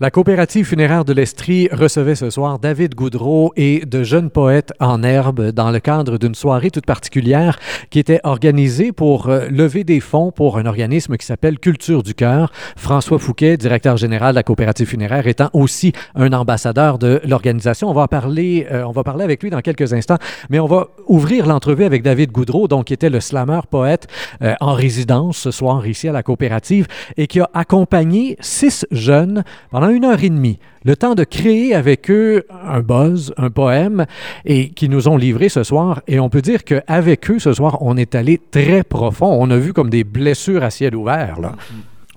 La coopérative funéraire de l'Estrie recevait ce soir David Goudreau et de jeunes poètes en herbe dans le cadre d'une soirée toute particulière qui était organisée pour euh, lever des fonds pour un organisme qui s'appelle Culture du Cœur. François Fouquet, directeur général de la coopérative funéraire, étant aussi un ambassadeur de l'organisation. On va parler, euh, on va parler avec lui dans quelques instants, mais on va ouvrir l'entrevue avec David Goudreau, donc qui était le slammer poète euh, en résidence ce soir ici à la coopérative et qui a accompagné six jeunes pendant une heure et demie, le temps de créer avec eux un buzz, un poème, et qui nous ont livré ce soir. Et on peut dire qu'avec eux, ce soir, on est allé très profond. On a vu comme des blessures à ciel ouvert.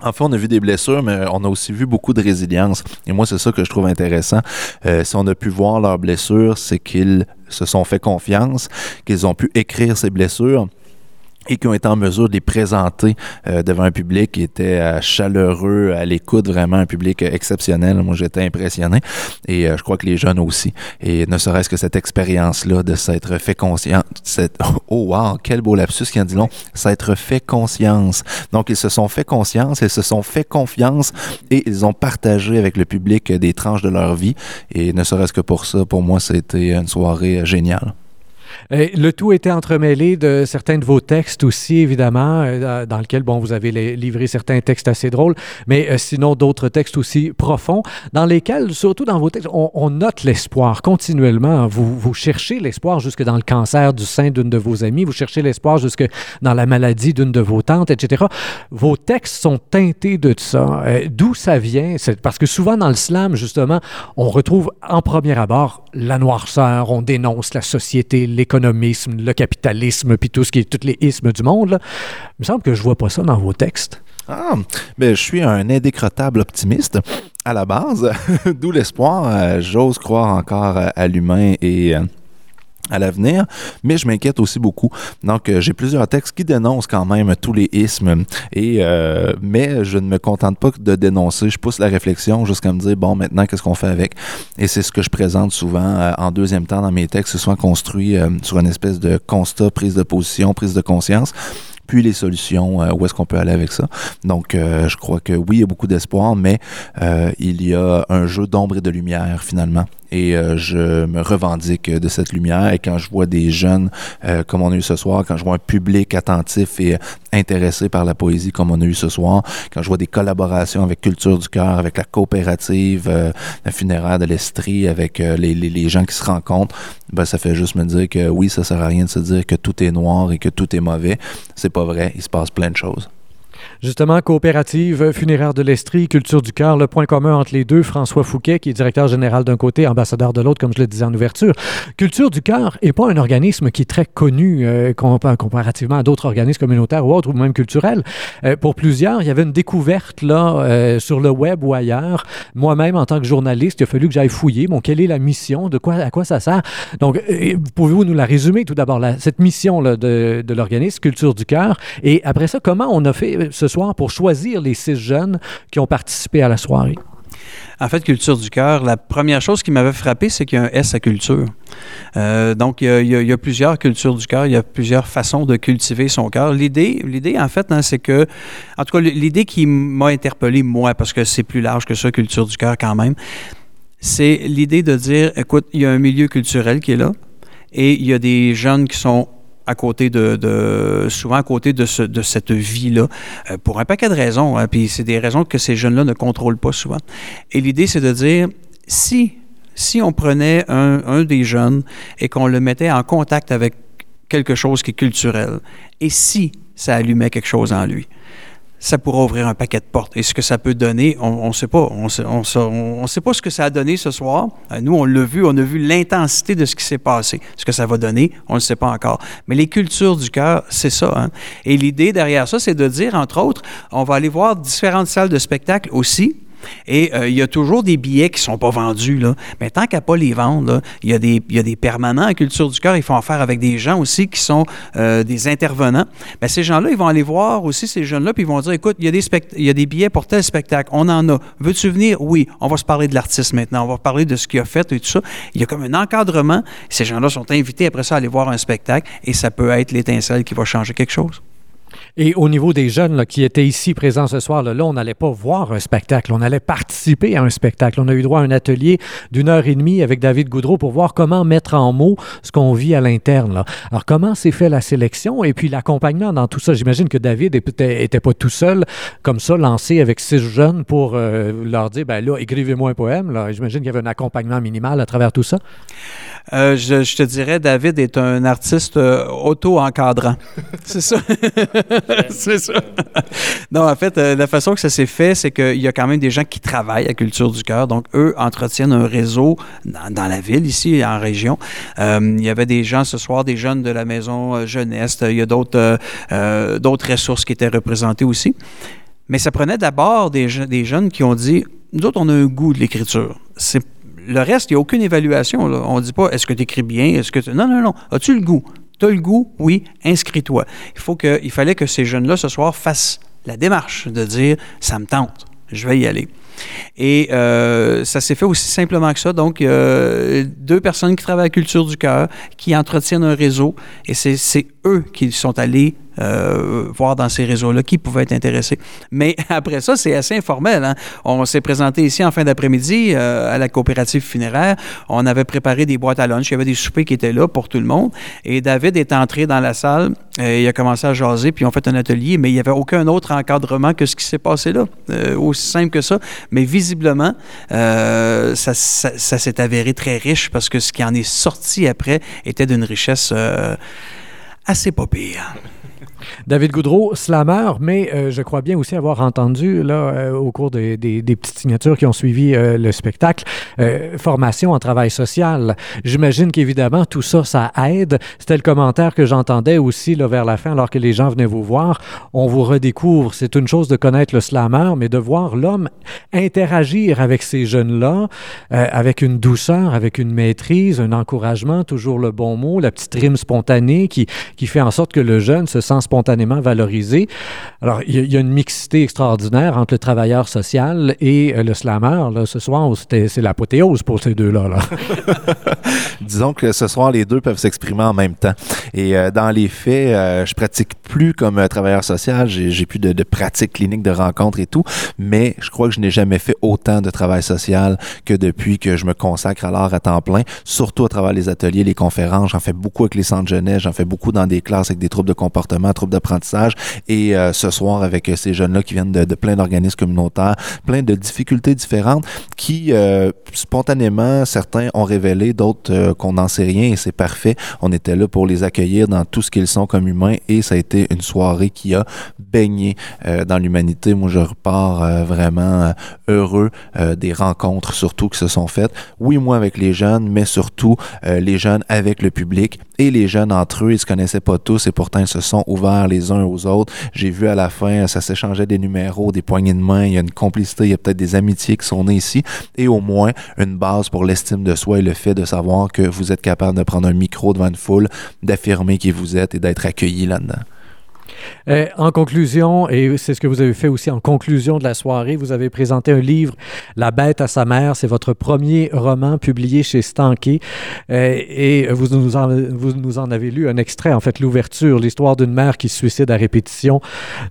Enfin, on a vu des blessures, mais on a aussi vu beaucoup de résilience. Et moi, c'est ça que je trouve intéressant. Euh, si on a pu voir leurs blessures, c'est qu'ils se sont fait confiance, qu'ils ont pu écrire ces blessures et qui ont été en mesure de les présenter euh, devant un public qui était euh, chaleureux, à l'écoute, vraiment un public exceptionnel. Moi, j'étais impressionné et euh, je crois que les jeunes aussi. Et ne serait-ce que cette expérience-là de s'être fait conscience, oh wow, quel beau lapsus qui en dit long, s'être fait conscience. Donc, ils se sont fait conscience, ils se sont fait confiance et ils ont partagé avec le public des tranches de leur vie. Et ne serait-ce que pour ça, pour moi, c'était une soirée géniale. Le tout était entremêlé de certains de vos textes aussi, évidemment, euh, dans lesquels, bon, vous avez livré certains textes assez drôles, mais euh, sinon d'autres textes aussi profonds, dans lesquels, surtout dans vos textes, on, note l'espoir continuellement. Vous, vous cherchez l'espoir jusque dans le cancer du sein d'une de vos amies, vous cherchez l'espoir jusque dans la maladie d'une de vos tantes, etc. Vos textes sont teintés de ça. Euh, d'où ça vient? Parce que souvent dans le slam, justement, on retrouve en premier abord la noirceur, on dénonce la société, l'économisme, le capitalisme, puis tout ce qui est tous les ismes du monde. Il me semble que je vois pas ça dans vos textes. Ah, mais je suis un indécrottable optimiste à la base, d'où l'espoir. Euh, j'ose croire encore à l'humain et euh, à l'avenir, mais je m'inquiète aussi beaucoup. Donc, euh, j'ai plusieurs textes qui dénoncent quand même tous les ismes, et, euh, mais je ne me contente pas de dénoncer, je pousse la réflexion jusqu'à me dire, bon, maintenant, qu'est-ce qu'on fait avec? Et c'est ce que je présente souvent euh, en deuxième temps dans mes textes, souvent construits sur une espèce de constat, prise de position, prise de conscience puis les solutions, où est-ce qu'on peut aller avec ça. Donc, je crois que oui, il y a beaucoup d'espoir, mais il y a un jeu d'ombre et de lumière finalement et euh, je me revendique de cette lumière. Et quand je vois des jeunes euh, comme on a eu ce soir, quand je vois un public attentif et intéressé par la poésie comme on a eu ce soir, quand je vois des collaborations avec Culture du Cœur, avec la coopérative, euh, funéraire de l'Estrie, avec les, les, les, gens qui se rencontrent, ben, ça fait juste me dire que oui, ça sert à rien de se dire que tout est noir et que tout est mauvais. C'est pas vrai, il se passe plein de choses. Justement, coopérative funéraire de l'Estrie, culture du cœur, le point commun entre les deux, François Fouquet, qui est directeur général d'un côté, ambassadeur de l'autre, comme je le disais en ouverture. Culture du cœur n'est pas un organisme qui est très connu euh, comparativement à d'autres organismes communautaires ou autres, ou même culturels. Euh, pour plusieurs, il y avait une découverte là euh, sur le web ou ailleurs. Moi-même, en tant que journaliste, il a fallu que j'aille fouiller. Bon, quelle est la mission? De quoi, à quoi ça sert? Donc, pouvez-vous nous la résumer tout d'abord, cette mission là, de, de l'organisme Culture du cœur? Et après ça, comment on a fait ce soir pour choisir les six jeunes qui ont participé à la soirée? En fait, Culture du cœur, la première chose qui m'avait frappé, c'est qu'il y a un S à culture. Euh, donc, il y, a, plusieurs cultures du cœur, il y a plusieurs façons de cultiver son cœur. L'idée, l'idée en fait, hein, c'est que, en tout cas, l'idée qui m'a interpellé, moi, parce que c'est plus large que ça, Culture du cœur quand même, c'est l'idée de dire, écoute, il y a un milieu culturel qui est là et il y a des jeunes qui sont à côté de, souvent à côté de, ce, de cette vie-là, euh, pour un paquet de raisons. Hein, puis c'est des raisons que ces jeunes-là ne contrôlent pas souvent. Et l'idée, c'est de dire, si, si on prenait un, un des jeunes et qu'on le mettait en contact avec quelque chose qui est culturel, et si ça allumait quelque chose en lui, ça pourra ouvrir un paquet de portes. Et ce que ça peut donner, on ne sait pas. On sait, on, sait pas ce que ça a donné ce soir. Euh, nous, on l'a vu, on a vu l'intensité de ce qui s'est passé. Ce que ça va donner, on ne sait pas encore. Mais les cultures du cœur, c'est ça. Hein. Et l'idée derrière ça, c'est de dire, entre autres, on va aller voir différentes salles de spectacle aussi et euh, il y a toujours des billets qui ne sont pas vendus. Mais tant qu'à pas les vendre, il y, a des, permanents à Culture du Cœur. Il faut en faire avec des gens aussi qui sont euh, des intervenants. Mais ces gens-là, ils vont aller voir aussi ces jeunes-là, puis ils vont dire écoute, il y, a des il y a des billets pour tel spectacle. On en a. Veux-tu venir? Oui. On va se parler de l'artiste maintenant. On va parler de ce qu'il a fait et tout ça. Il y a comme un encadrement. Ces gens-là sont invités après ça à aller voir un spectacle et ça peut être l'étincelle qui va changer quelque chose. Et au niveau des jeunes là, qui étaient ici présents ce soir, là, là on n'allait pas voir un spectacle, on allait participer à un spectacle. On a eu droit à un atelier d'une heure et demie avec David Goudreau pour voir comment mettre en mots ce qu'on vit à l'interne. là. Alors, comment s'est fait la sélection et puis l'accompagnement dans tout ça? J'imagine que David était, était pas tout seul, comme ça, lancé avec six jeunes pour euh, leur dire, ben là, écrivez-moi un poème. Là. J'imagine qu'il y avait un accompagnement minimal à travers tout ça. Euh, je, je te dirais, David est un artiste euh, auto-encadrant. c'est ça. c'est ça. non, en fait, euh, la façon que ça s'est fait, c'est qu'il y a quand même des gens qui travaillent à Culture du Cœur. Donc, eux entretiennent un réseau dans, la ville, ici, en région. Euh, il y avait des gens ce soir, des jeunes de la maison euh, jeunesse. Il y a d'autres d'autres ressources qui étaient représentées aussi. Mais ça prenait d'abord des, des jeunes qui ont dit, nous autres, on a un goût de l'écriture. C'est le reste, il n'y a aucune évaluation. On ne dit pas est-ce que tu écris bien, est-ce que. Non, non, non. As-tu le goût? Tu as le goût? Oui, inscris-toi. Il, il fallait que ces jeunes-là, ce soir, fassent la démarche de dire ça me tente, je vais y aller. Et euh, ça s'est fait aussi simplement que ça. Donc, euh, deux personnes qui travaillent à Culture du Cœur, qui entretiennent un réseau, et c'est eux qui sont allés euh, voir dans ces réseaux-là qui pouvaient être intéressés. Mais après ça, c'est assez informel. hein. On s'est présenté ici en fin d'après-midi euh, à la coopérative funéraire. On avait préparé des boîtes à lunch. Il y avait des soupers qui étaient là pour tout le monde. Et David est entré dans la salle. euh, il a commencé à jaser, puis on fait un atelier, mais il n'y avait aucun autre encadrement que ce qui s'est passé là. Euh, aussi simple que ça. Mais visiblement, euh, ça, ça- ça s'est avéré très riche parce que ce qui en est sorti après était d'une richesse euh, assez pas pire. David Goudreau, slammer, mais euh, je crois bien aussi avoir entendu là, euh, au cours des, petites signatures qui ont suivi euh, le spectacle, formation en travail social. J'imagine qu'évidemment, tout ça, ça aide. C'était le commentaire que j'entendais aussi là, vers la fin, alors que les gens venaient vous voir. On vous redécouvre. C'est une chose de connaître le slammer, mais de voir l'homme interagir avec ces jeunes-là, avec une douceur, avec une maîtrise, un encouragement, toujours le bon mot, la petite rime spontanée qui, qui fait en sorte que le jeune se sent spontanément valorisé. Alors, il y, a- il y a une mixité extraordinaire entre le travailleur social et euh, le slammer. Là, ce soir, c'était- c'est l'apothéose pour ces deux-là. Là. Disons que ce soir, les deux peuvent s'exprimer en même temps. Et euh, dans les faits, euh, je pratique plus comme euh, travailleur social. J'ai j'ai plus de, de pratique clinique, de rencontres et tout. Mais je crois que je n'ai jamais fait autant de travail social que depuis que je me consacre à l'art à temps plein, surtout à travers les ateliers, les conférences. J'en fais beaucoup avec les centres jeunesse. J'en fais beaucoup dans des classes avec des troubles de comportement, d'apprentissage. Et euh, ce soir, avec euh, ces jeunes-là qui viennent de, plein d'organismes communautaires, plein de difficultés différentes qui, euh, spontanément, certains ont révélé, d'autres qu'on n'en sait rien et c'est parfait. On était là pour les accueillir dans tout ce qu'ils sont comme humains et ça a été une soirée qui a baigné dans l'humanité. Moi, je repars vraiment heureux des rencontres surtout qui se sont faites. Oui, moi avec les jeunes, mais surtout les jeunes avec le public et les jeunes entre eux. Ils se connaissaient pas tous et pourtant ils se sont ouverts les uns aux autres. J'ai vu à la fin, ça s'échangeait des numéros, des poignées de main. Il y a une complicité, il y a peut-être des amitiés qui sont nées ici et au moins une base pour l'estime de soi et le fait de savoir que vous êtes capable de prendre un micro devant une foule, d'affirmer qui vous êtes et d'être accueilli là-dedans. Euh, en conclusion, et c'est ce que vous avez fait aussi en conclusion de la soirée, vous avez présenté un livre, La bête à sa mère. C'est votre premier roman publié chez Stanké. Euh, et vous nous, en, avez lu un extrait, en fait, l'ouverture, l'histoire d'une mère qui se suicide à répétition.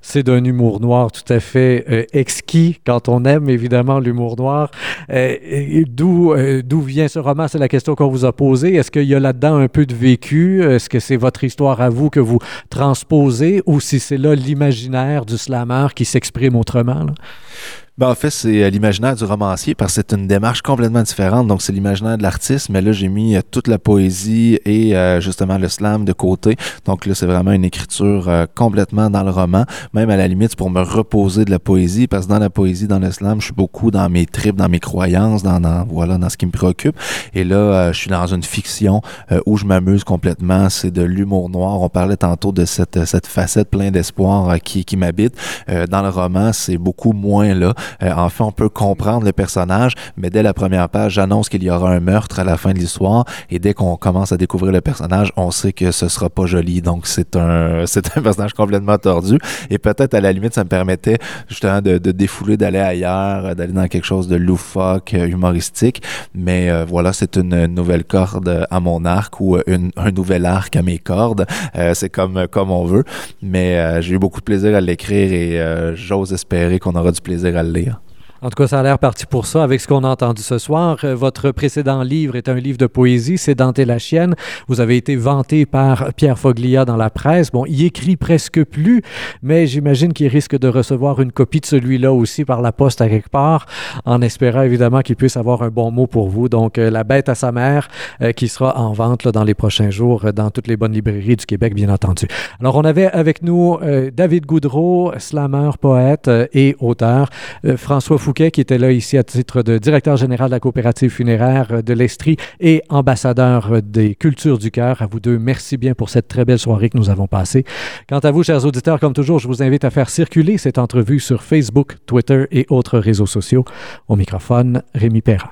C'est d'un humour noir tout à fait euh, exquis quand on aime évidemment l'humour noir. D'où vient ce roman? C'est la question qu'on vous a posée. Est-ce qu'il y a là-dedans un peu de vécu? Est-ce que c'est votre histoire à vous que vous transposez? Ou si c'est là l'imaginaire du slammer qui s'exprime autrement? Ben, en fait, c'est euh, l'imaginaire du romancier parce que c'est une démarche complètement différente. Donc, c'est l'imaginaire de l'artiste, mais là, j'ai mis euh, toute la poésie et euh, justement le slam de côté. Donc là, c'est vraiment une écriture euh, complètement dans le roman. Même à la limite, pour me reposer de la poésie parce que dans la poésie, dans le slam, je suis beaucoup dans mes tripes, dans mes croyances, dans, dans voilà, dans ce qui me préoccupe. Et là, euh, je suis dans une fiction euh, où je m'amuse complètement. C'est de l'humour noir. On parlait tantôt de cette, cette facette plein d'espoir qui, qui m'habite. Dans le roman, c'est beaucoup moins là. Euh, enfin, on peut comprendre le personnage, mais dès la première page, j'annonce qu'il y aura un meurtre à la fin de l'histoire. Et dès qu'on commence à découvrir le personnage, on sait que ce sera pas joli. Donc, c'est un, c'est un personnage complètement tordu. Et peut-être, à la limite, ça me permettait justement de, de défouler, d'aller ailleurs, d'aller dans quelque chose de loufoque, humoristique. Mais voilà, c'est une nouvelle corde à mon arc ou une, un nouvel arc à mes cordes. c'est comme, comme on veut. Mais j'ai eu beaucoup de plaisir à l'écrire et j'ose espérer qu'on aura du plaisir à le lire. En tout cas, ça a l'air parti pour ça avec ce qu'on a entendu ce soir. Euh, votre précédent livre est un livre de poésie, C'est Dante la chienne. Vous avez été vanté par Pierre Foglia dans la presse. Bon, il écrit presque plus, mais j'imagine qu'il risque de recevoir une copie de celui-là aussi par la poste à quelque part, en espérant évidemment qu'il puisse avoir un bon mot pour vous. Donc, euh, La bête à sa mère, euh, qui sera en vente là, dans les prochains jours dans toutes les bonnes librairies du Québec, bien entendu. Alors, on avait avec nous David Goudreau, slammer, poète et auteur, François Foucault, qui était là ici à titre de directeur général de la coopérative funéraire de l'Estrie et ambassadeur des cultures du cœur. À vous deux, merci bien pour cette très belle soirée que nous avons passée. Quant à vous, chers auditeurs, comme toujours, je vous invite à faire circuler cette entrevue sur Facebook, Twitter et autres réseaux sociaux. Au microphone, Rémi Perra.